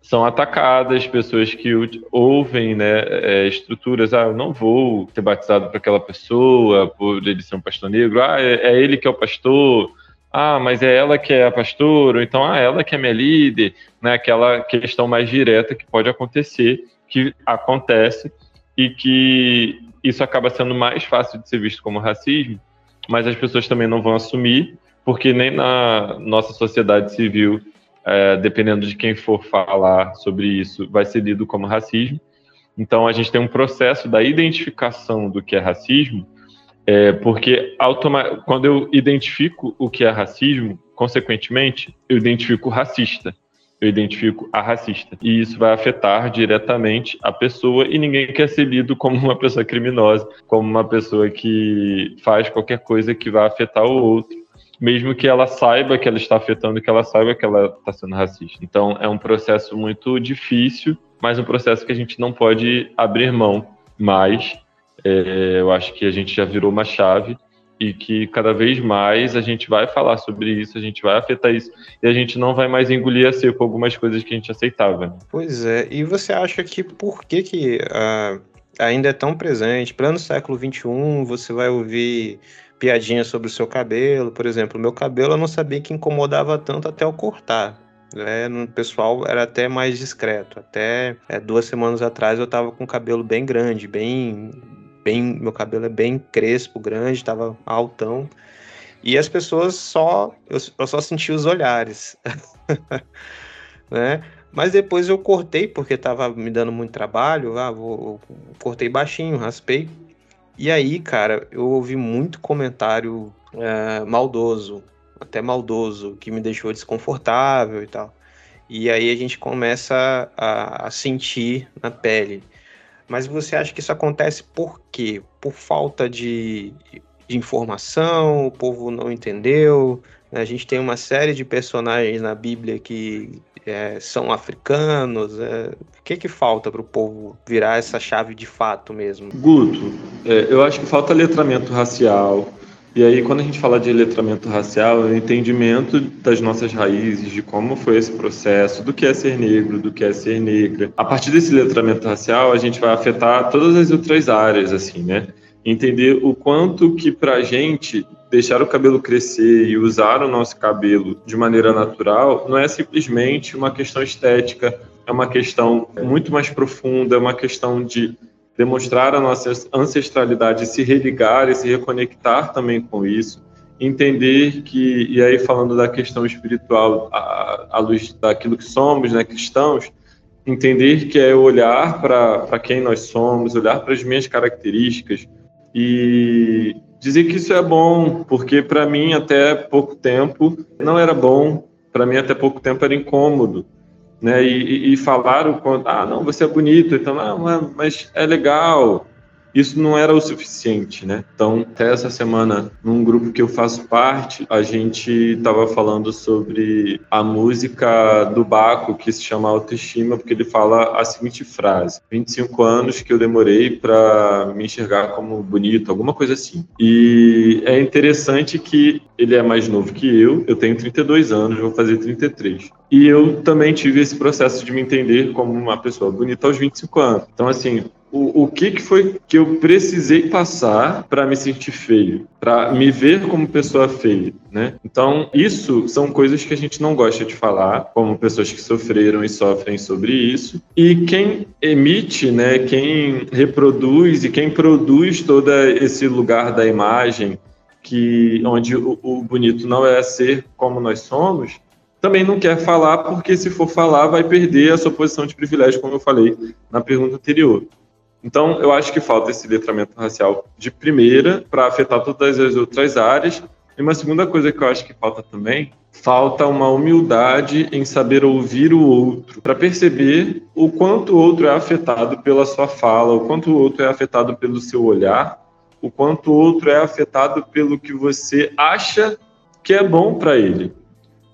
são atacadas, pessoas que ouvem né, é, estruturas, ah, eu não vou ser batizado por aquela pessoa, por ele ser um pastor negro, ah, é, é, ele que é o pastor, ah, mas é ela que é a pastora, então, ah, ela que é minha líder, né, aquela questão mais direta que pode acontecer, que acontece, e que isso acaba sendo mais fácil de ser visto como racismo, mas as pessoas também não vão assumir, porque nem na nossa sociedade civil, é, dependendo de quem for falar sobre isso, vai ser lido como racismo. Então, a gente tem um processo da identificação do que é racismo, é, porque quando eu identifico o que é racismo, consequentemente, eu identifico o racista eu identifico a racista. E isso vai afetar diretamente a pessoa e ninguém quer ser lido como uma pessoa criminosa, como uma pessoa que faz qualquer coisa que vai afetar o outro mesmo que ela saiba que ela está afetando, que ela saiba que ela está sendo racista. Então, é um processo muito difícil, mas um processo que a gente não pode abrir mão. Mas é, eu acho que a gente já virou uma chave e que cada vez mais a gente vai falar sobre isso, a gente vai afetar isso e a gente não vai mais engolir a seco algumas coisas que a gente aceitava. Né? Pois é, e você acha que por que, que uh, ainda é tão presente? Plano século XXI, você vai ouvir piadinha sobre o seu cabelo, por exemplo. O meu cabelo eu não sabia que incomodava tanto até eu cortar. Né? No pessoal era até mais discreto. Até é, duas semanas atrás eu tava com o cabelo bem grande, bem, bem, meu cabelo é bem crespo, grande, tava altão. E as pessoas só, eu, eu só senti os olhares, né? Mas depois eu cortei porque tava me dando muito trabalho, ah, vou, cortei baixinho, raspei e aí, cara, eu ouvi muito comentário é, maldoso, até maldoso, que me deixou desconfortável e tal. E aí a gente começa a, a sentir na pele. Mas você acha que isso acontece por quê? Por falta de de informação, o povo não entendeu. A gente tem uma série de personagens na Bíblia que é, são africanos. É, o que, que falta para o povo virar essa chave de fato mesmo? Guto, é, eu acho que falta letramento racial. E aí, quando a gente fala de letramento racial, é o entendimento das nossas raízes, de como foi esse processo, do que é ser negro, do que é ser negra. A partir desse letramento racial, a gente vai afetar todas as outras áreas, assim, né? Entender o quanto que pra gente deixar o cabelo crescer e usar o nosso cabelo de maneira natural não é simplesmente uma questão estética, é uma questão muito mais profunda, é uma questão de demonstrar a nossa ancestralidade, se religar e se reconectar também com isso, entender que, e aí falando da questão espiritual à, luz daquilo que somos, né, cristãos, entender que é olhar para quem nós somos, olhar para as minhas características e dizer que isso é bom, porque para mim até pouco tempo não era bom, para mim até pouco tempo era incômodo, né? E, e, falaram quando, ah, não, você é bonito, então, ah, mas é legal, isso não era o suficiente, né? Então, até essa semana, num grupo que eu faço parte, a gente estava falando sobre a música do Baco, que se chama Autoestima, porque ele fala a seguinte frase: 25 anos que eu demorei para me enxergar como bonito, alguma coisa assim. E é interessante que ele é mais novo que eu, eu tenho 32 anos, vou fazer 33. E eu também tive esse processo de me entender como uma pessoa bonita aos 25 anos. Então, assim, o, o que, que foi que eu precisei passar para me sentir feio, para me ver como pessoa feia, né? Então, isso são coisas que a gente não gosta de falar, como pessoas que sofreram e sofrem sobre isso. E quem emite, né, quem reproduz e quem produz todo esse lugar da imagem, que onde o, o bonito não é ser como nós somos, também não quer falar, porque se for falar, vai perder a sua posição de privilégio, como eu falei na pergunta anterior. Então, eu acho que falta esse letramento racial de primeira para afetar todas as outras áreas. E uma segunda coisa que eu acho que falta também, falta uma humildade em saber ouvir o outro, para perceber o quanto o outro é afetado pela sua fala, o quanto o outro é afetado pelo seu olhar, o quanto o outro é afetado pelo que você acha que é bom para ele.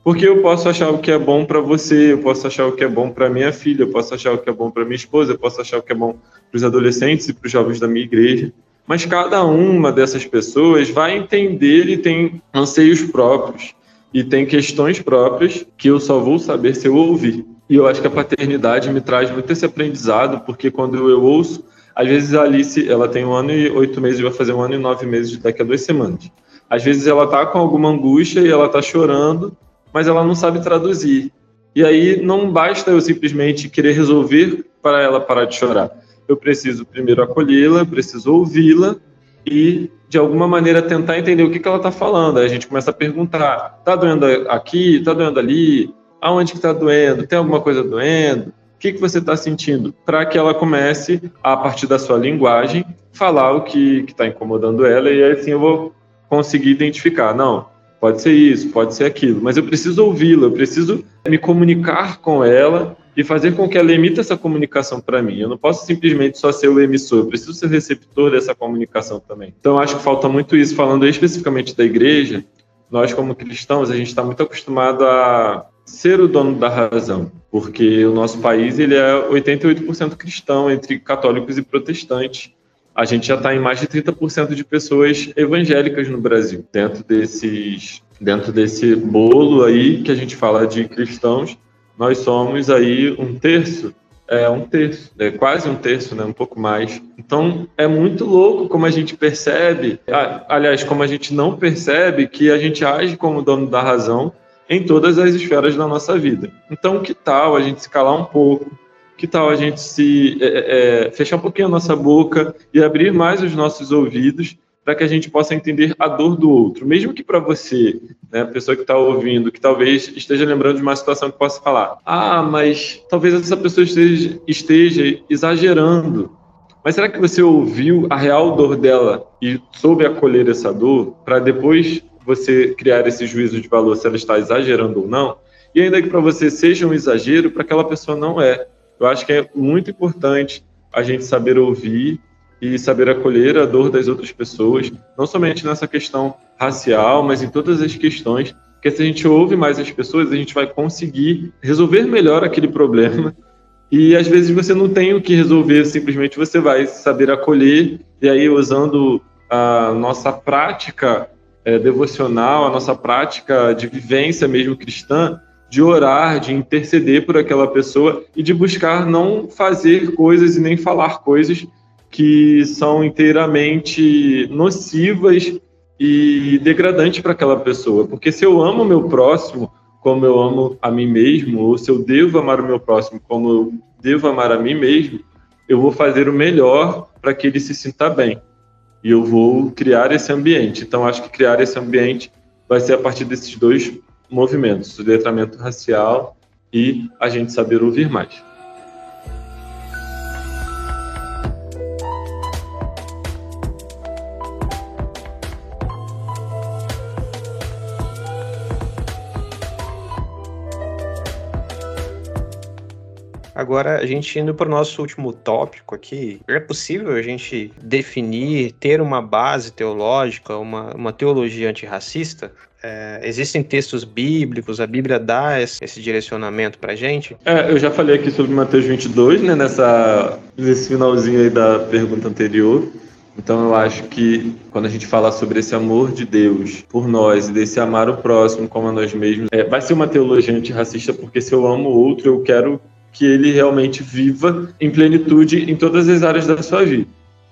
Porque eu posso achar o que é bom para você, eu posso achar o que é bom para minha filha, eu posso achar o que é bom para minha esposa, eu posso achar o que é bom para os adolescentes e para os jovens da minha igreja. Mas cada uma dessas pessoas vai entender e tem anseios próprios e tem questões próprias que eu só vou saber se eu ouvir. E eu acho que a paternidade me traz muito esse aprendizado, porque quando eu ouço, às vezes a Alice, ela tem um ano e oito meses, vai fazer um ano e nove meses daqui a duas semanas. Às vezes ela tá com alguma angústia e ela tá chorando, mas ela não sabe traduzir. E aí não basta eu simplesmente querer resolver para ela parar de chorar. Eu preciso primeiro acolhê-la, preciso ouvi-la e de alguma maneira tentar entender o que, que ela está falando. Aí a gente começa a perguntar: está doendo aqui? Está doendo ali? Aonde que está doendo? Tem alguma coisa doendo? O que, que você está sentindo? Para que ela comece, a partir da sua linguagem, falar o que está incomodando ela e aí assim eu vou conseguir identificar. Não, pode ser isso, pode ser aquilo, mas eu preciso ouvi-la, eu preciso me comunicar com ela e fazer com que ela emita essa comunicação para mim. Eu não posso simplesmente só ser o emissor, eu preciso ser receptor dessa comunicação também. Então, acho que falta muito isso. Falando especificamente da igreja, nós, como cristãos, a gente está muito acostumado a ser o dono da razão, porque o nosso país ele é 88% cristão entre católicos e protestantes a gente já está em mais de 30% de pessoas evangélicas no Brasil. Dentro desses, dentro desse bolo aí que a gente fala de cristãos, nós somos aí um terço, é um terço, é quase um terço, né, um pouco mais. Então é muito louco como a gente percebe, aliás, como a gente não percebe que a gente age como dono da razão em todas as esferas da nossa vida. Então que tal a gente se calar um pouco? Que tal a gente se é, é, é, fechar um pouquinho a nossa boca e abrir mais os nossos ouvidos para que a gente possa entender a dor do outro, mesmo que para você, né, a pessoa que está ouvindo, que talvez esteja lembrando de uma situação que possa falar, ah, mas talvez essa pessoa esteja, esteja exagerando. Mas será que você ouviu a real dor dela e soube acolher essa dor para depois você criar esse juízo de valor se ela está exagerando ou não? E ainda que para você seja um exagero, para aquela pessoa não é. Eu acho que é muito importante a gente saber ouvir e saber acolher a dor das outras pessoas, não somente nessa questão racial, mas em todas as questões, porque se a gente ouve mais as pessoas, a gente vai conseguir resolver melhor aquele problema. E às vezes você não tem o que resolver, simplesmente você vai saber acolher, e aí usando a nossa prática é, devocional, a nossa prática de vivência mesmo cristã, de orar, de interceder por aquela pessoa e de buscar não fazer coisas e nem falar coisas que são inteiramente nocivas e degradantes para aquela pessoa. Porque se eu amo o meu próximo como eu amo a mim mesmo, ou se eu devo amar o meu próximo como eu devo amar a mim mesmo, eu vou fazer o melhor para que ele se sinta bem. E eu vou criar esse ambiente. Então, acho que criar esse ambiente vai ser a partir desses dois movimentos, o letramento racial e a gente saber ouvir mais. Agora, a gente indo para o nosso último tópico aqui, é possível a gente definir, ter uma base teológica, uma, uma teologia antirracista? É, existem textos bíblicos, a Bíblia dá esse, esse direcionamento para gente? É, eu já falei aqui sobre Mateus 22, né, nessa, nesse finalzinho aí da pergunta anterior. Então eu acho que quando a gente fala sobre esse amor de Deus por nós e desse amar o próximo como a nós mesmos, é, vai ser uma teologia antirracista, porque se eu amo o outro, eu quero que ele realmente viva em plenitude em todas as áreas da sua vida,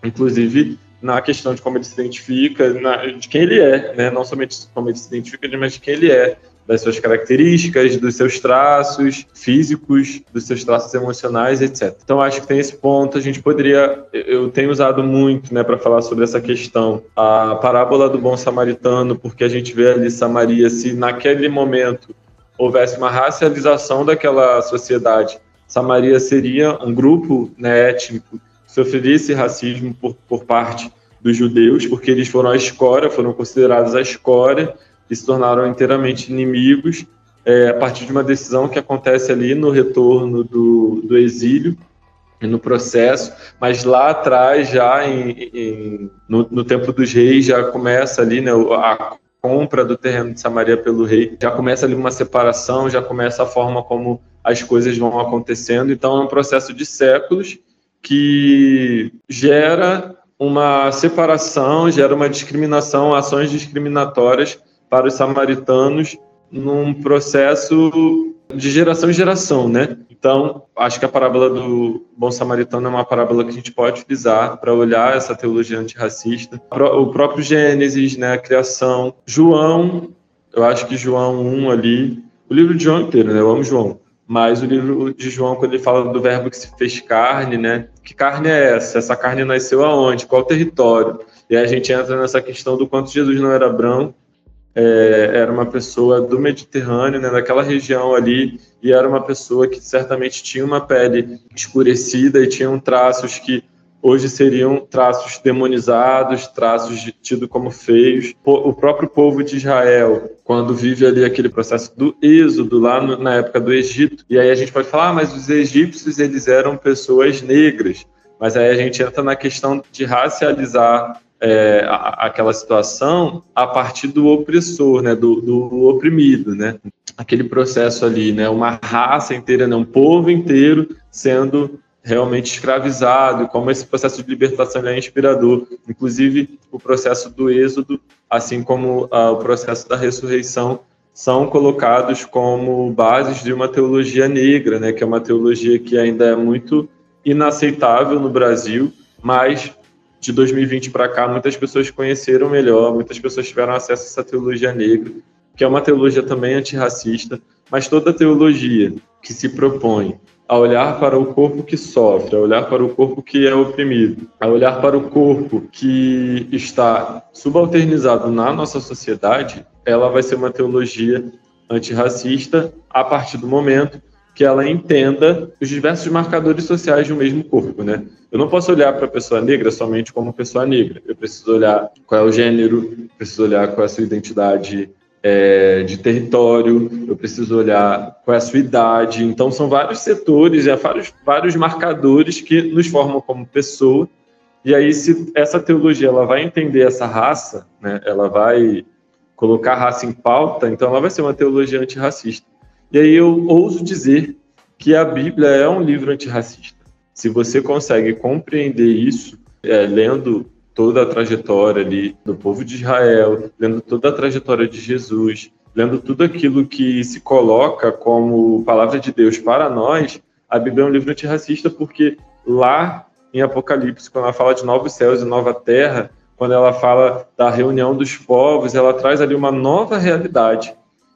inclusive na questão de como ele se identifica, na, de quem ele é, né? não somente como ele se identifica, mas de quem ele é, das suas características, dos seus traços físicos, dos seus traços emocionais, etc. Então acho que tem esse ponto. A gente poderia, eu tenho usado muito, né, para falar sobre essa questão, a parábola do bom samaritano, porque a gente vê ali Samaria se naquele momento houvesse uma racialização daquela sociedade Samaria seria um grupo né, étnico sofreria esse racismo por, por parte dos judeus, porque eles foram a escória, foram considerados a escória e se tornaram inteiramente inimigos é, a partir de uma decisão que acontece ali no retorno do, do exílio no processo, mas lá atrás, já em, em, no, no tempo dos reis, já começa ali né, a compra do terreno de Samaria pelo rei, já começa ali uma separação, já começa a forma como as coisas vão acontecendo. Então, é um processo de séculos que gera uma separação, gera uma discriminação, ações discriminatórias para os samaritanos num processo de geração em geração, né? Então, acho que a parábola do bom samaritano é uma parábola que a gente pode utilizar para olhar essa teologia antirracista. O próprio Gênesis, né, a criação. João, eu acho que João 1 ali, o livro de João inteiro, né? Eu amo João. Mas o livro de João, quando ele fala do verbo que se fez carne, né? Que carne é essa? Essa carne nasceu aonde? Qual território? E aí a gente entra nessa questão do quanto Jesus não era branco, é, era uma pessoa do Mediterrâneo, né, daquela região ali, e era uma pessoa que certamente tinha uma pele escurecida e tinham traços que hoje seriam traços demonizados, traços tidos como feios. O próprio povo de Israel, quando vive ali aquele processo do êxodo lá no, na época do Egito, e aí a gente pode falar, ah, mas os egípcios eles eram pessoas negras. Mas aí a gente entra na questão de racializar é, aquela situação a partir do opressor, né, do, do, oprimido, né, aquele processo ali, né, uma raça inteira, né, um povo inteiro sendo realmente escravizado, como esse processo de libertação é inspirador. Inclusive, o processo do êxodo, assim como ah, o processo da ressurreição, são colocados como bases de uma teologia negra, né, que é uma teologia que ainda é muito inaceitável no Brasil, mas de 2020 para cá muitas pessoas conheceram melhor, muitas pessoas tiveram acesso a essa teologia negra, que é uma teologia também antirracista, mas toda teologia que se propõe a olhar para o corpo que sofre, a olhar para o corpo que é oprimido, a olhar para o corpo que está subalternizado na nossa sociedade, ela vai ser uma teologia antirracista a partir do momento que ela entenda os diversos marcadores sociais de um mesmo corpo, né? Eu não posso olhar para a pessoa negra somente como pessoa negra. Eu preciso olhar qual é o gênero, preciso olhar qual é a sua identidade é, de território, eu preciso olhar qual é a sua idade. Então, são vários setores, é, vários, vários marcadores que nos formam como pessoa E aí, se essa teologia ela vai entender essa raça, né, ela vai colocar a raça em pauta, então ela vai ser uma teologia antirracista. E aí eu ouso dizer que a Bíblia é um livro antirracista. Se você consegue compreender isso, é, lendo toda a trajetória ali do povo de Israel, lendo toda a trajetória de Jesus, lendo tudo aquilo que se coloca como palavra de Deus para nós, a Bíblia é um livro antirracista porque lá em Apocalipse, quando ela fala de novos céus e nova terra, quando ela fala da reunião dos povos, ela traz ali uma nova realidade.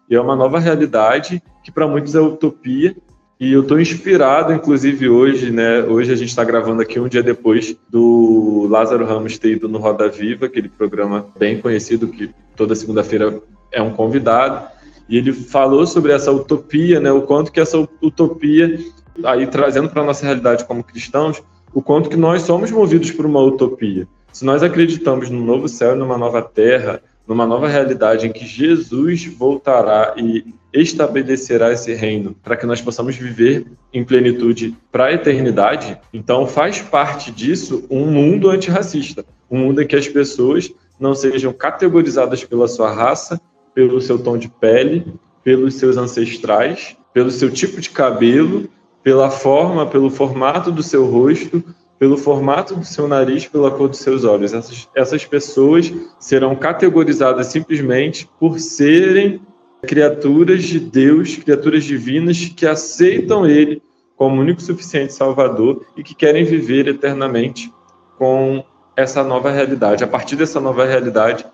E é uma nova realidade que para muitos é utopia. E eu estou inspirado, inclusive hoje, né? Hoje a gente está gravando aqui um dia depois do Lázaro Ramos ter ido no Roda Viva, aquele programa bem conhecido que toda segunda-feira é um convidado. E ele falou sobre essa utopia, né? O quanto que essa utopia, aí trazendo para nossa realidade como cristãos, o quanto que nós somos movidos por uma utopia. Se nós acreditamos num novo céu numa nova terra, numa nova realidade em que Jesus voltará e estabelecerá esse reino para que nós possamos viver em plenitude para a eternidade, então faz parte disso um mundo antirracista, um mundo em que as pessoas não sejam categorizadas pela sua raça, pelo seu tom de pele, pelos seus ancestrais, pelo seu tipo de cabelo, pela forma, pelo formato do seu rosto, pelo formato do seu nariz, pela cor dos seus olhos. Essas, essas pessoas serão categorizadas simplesmente por serem criaturas de Deus, criaturas divinas que aceitam Ele como único suficiente Salvador e que querem viver eternamente com essa nova realidade, a partir dessa nova realidade,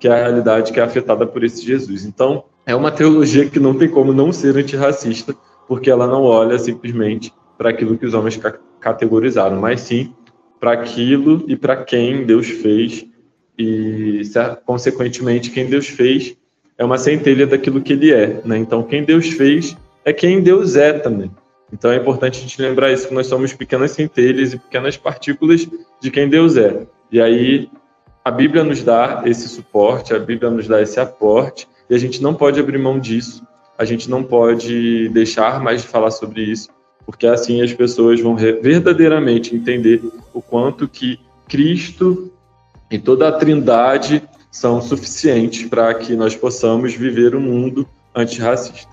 que é a realidade que é afetada por esse Jesus. Então, é uma teologia que não tem como não ser antirracista, porque ela não olha simplesmente para aquilo que os homens ca categorizaram, mas sim para aquilo e para quem Deus fez e consequentemente quem Deus fez é uma centelha daquilo que ele é, né? Então quem Deus fez é quem Deus é também. Então é importante a gente lembrar isso que nós somos pequenas centelhas e pequenas partículas de quem Deus é. E aí a Bíblia nos dá esse suporte, a Bíblia nos dá esse aporte e a gente não pode abrir mão disso a gente não pode deixar mais de falar sobre isso, porque assim as pessoas vão verdadeiramente entender o quanto que Cristo e toda a Trindade são suficientes para que nós possamos viver um mundo antirracista.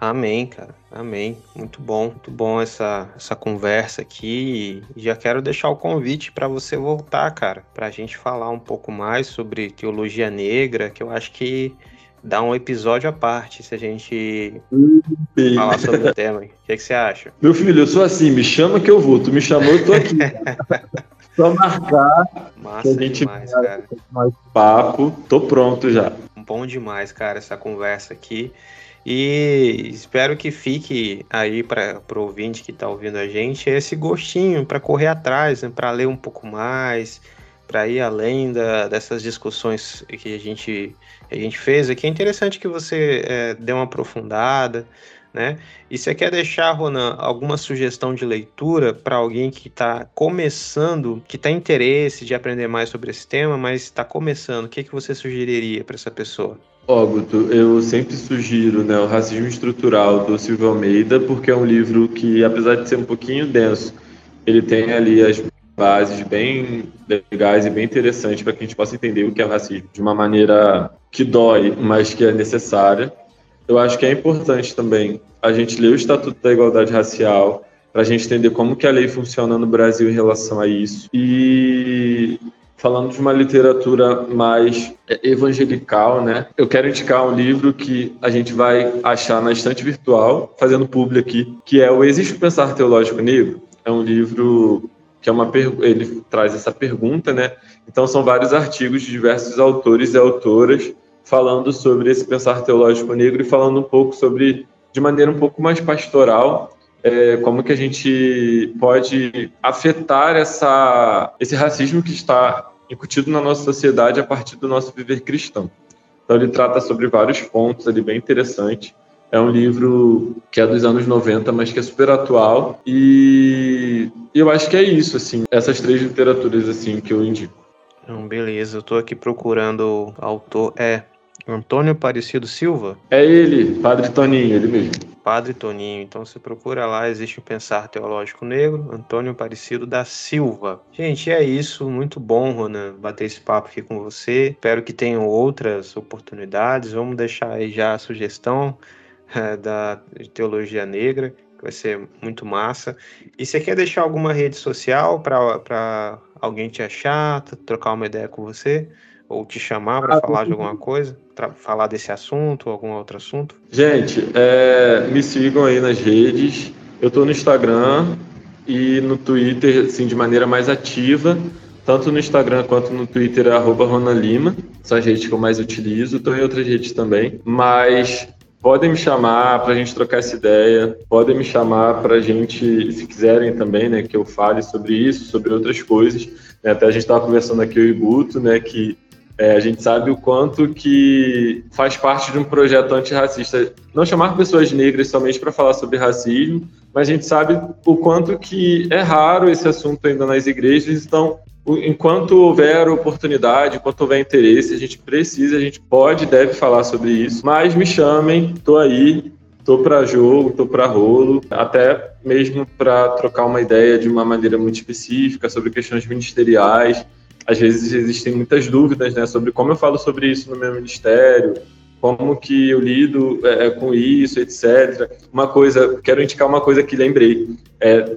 Amém, cara. Amém. Muito bom, muito bom essa, essa conversa aqui. E já quero deixar o convite para você voltar, cara, para a gente falar um pouco mais sobre teologia negra, que eu acho que dá um episódio à parte se a gente Sim. falar sobre o tema. O que, é que, você acha? Meu filho, eu sou assim, me chama que eu vou. Tu me chamou, eu tô aqui. Só marcar. Massa a gente demais, cara. Mais papo. Tô pronto já. Bom demais, cara, essa conversa aqui. E espero que fique aí para o ouvinte que está ouvindo a gente esse gostinho para correr atrás, né, para ler um pouco mais, para ir além da, dessas discussões que a gente, a gente fez aqui. É interessante que você é, dê uma aprofundada, né? E você quer deixar, Ronan, alguma sugestão de leitura para alguém que está começando, que tem interesse de aprender mais sobre esse tema, mas está começando? O que, que você sugeriria para essa pessoa? Ó, Guto, eu sempre sugiro né, o Racismo Estrutural do Silvio Almeida, porque é um livro que, apesar de ser um pouquinho denso, ele tem ali as bases bem legais e bem interessantes para que a gente possa entender o que é racismo de uma maneira que dói, mas que é necessária. Eu acho que é importante também a gente ler o Estatuto da Igualdade Racial para a gente entender como que a lei funciona no Brasil em relação a isso. E falando de uma literatura mais evangelical, né? Eu quero indicar um livro que a gente vai achar na estante virtual, fazendo público aqui, que é o Existe o Pensar Teológico Negro. É um livro que é uma ele traz essa pergunta, né? Então são vários artigos de diversos autores e autoras falando sobre esse pensar teológico negro e falando um pouco sobre de maneira um pouco mais pastoral é, como que a gente pode afetar essa, esse racismo que está incutido na nossa sociedade a partir do nosso viver cristão. Então ele trata sobre vários pontos ali bem interessante. É um livro que é dos anos 90, mas que é super atual e eu acho que é isso assim, essas três literaturas assim que eu indico. Então, beleza, eu estou aqui procurando autor é Antônio Aparecido Silva? É ele, Padre Toninho, ele mesmo. Padre Toninho. Então você procura lá, existe o Pensar Teológico Negro, Antônio Aparecido da Silva. Gente, é isso. Muito bom, Ronan, bater esse papo aqui com você. Espero que tenham outras oportunidades. Vamos deixar aí já a sugestão é, da Teologia Negra, que vai ser muito massa. E você quer deixar alguma rede social para alguém te achar, trocar uma ideia com você? Ou te chamar para ah, falar de alguma coisa? falar desse assunto ou algum outro assunto? Gente, é, me sigam aí nas redes. Eu estou no Instagram e no Twitter, assim, de maneira mais ativa. Tanto no Instagram quanto no Twitter é arroba Ronalima. São as redes que eu mais utilizo. Estou em outras redes também. Mas podem me chamar para a gente trocar essa ideia. Podem me chamar para a gente, se quiserem também, né, que eu fale sobre isso, sobre outras coisas. Até a gente estava conversando aqui o Iguto, né, que é, a gente sabe o quanto que faz parte de um projeto antirracista não chamar pessoas negras somente para falar sobre racismo, mas a gente sabe o quanto que é raro esse assunto ainda nas igrejas. Então, enquanto houver oportunidade, enquanto houver interesse, a gente precisa, a gente pode, deve falar sobre isso. Mas me chamem, estou aí, estou para jogo, estou para rolo, até mesmo para trocar uma ideia de uma maneira muito específica sobre questões ministeriais às vezes existem muitas dúvidas né, sobre como eu falo sobre isso no meu ministério, como que eu lido é, com isso, etc. Uma coisa, quero indicar uma coisa que lembrei. É,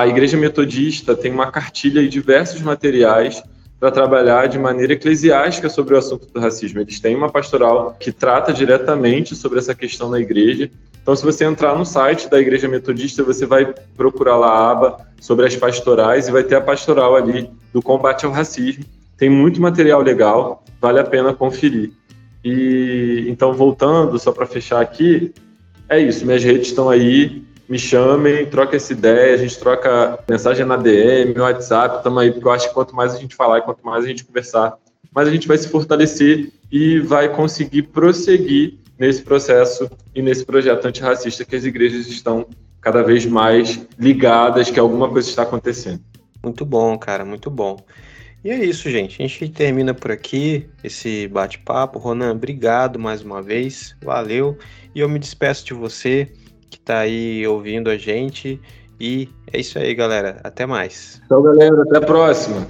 a Igreja Metodista tem uma cartilha e diversos materiais para trabalhar de maneira eclesiástica sobre o assunto do racismo. Eles têm uma pastoral que trata diretamente sobre essa questão na igreja. Então, se você entrar no site da Igreja Metodista, você vai procurar lá a aba sobre as pastorais e vai ter a pastoral ali do combate ao racismo. Tem muito material legal, vale a pena conferir. E então, voltando, só para fechar aqui, é isso. Minhas redes estão aí. Me chamem, troca essa ideia, a gente troca mensagem na DM, no WhatsApp, estamos aí, porque eu acho que quanto mais a gente falar e quanto mais a gente conversar, mais a gente vai se fortalecer e vai conseguir prosseguir nesse processo e nesse projeto antirracista que as igrejas estão cada vez mais ligadas que alguma coisa está acontecendo. Muito bom, cara, muito bom. E é isso, gente. A gente termina por aqui esse bate-papo. Ronan, obrigado mais uma vez. Valeu. E eu me despeço de você que está aí ouvindo a gente. E é isso aí, galera. Até mais. Tchau, galera. Até a próxima.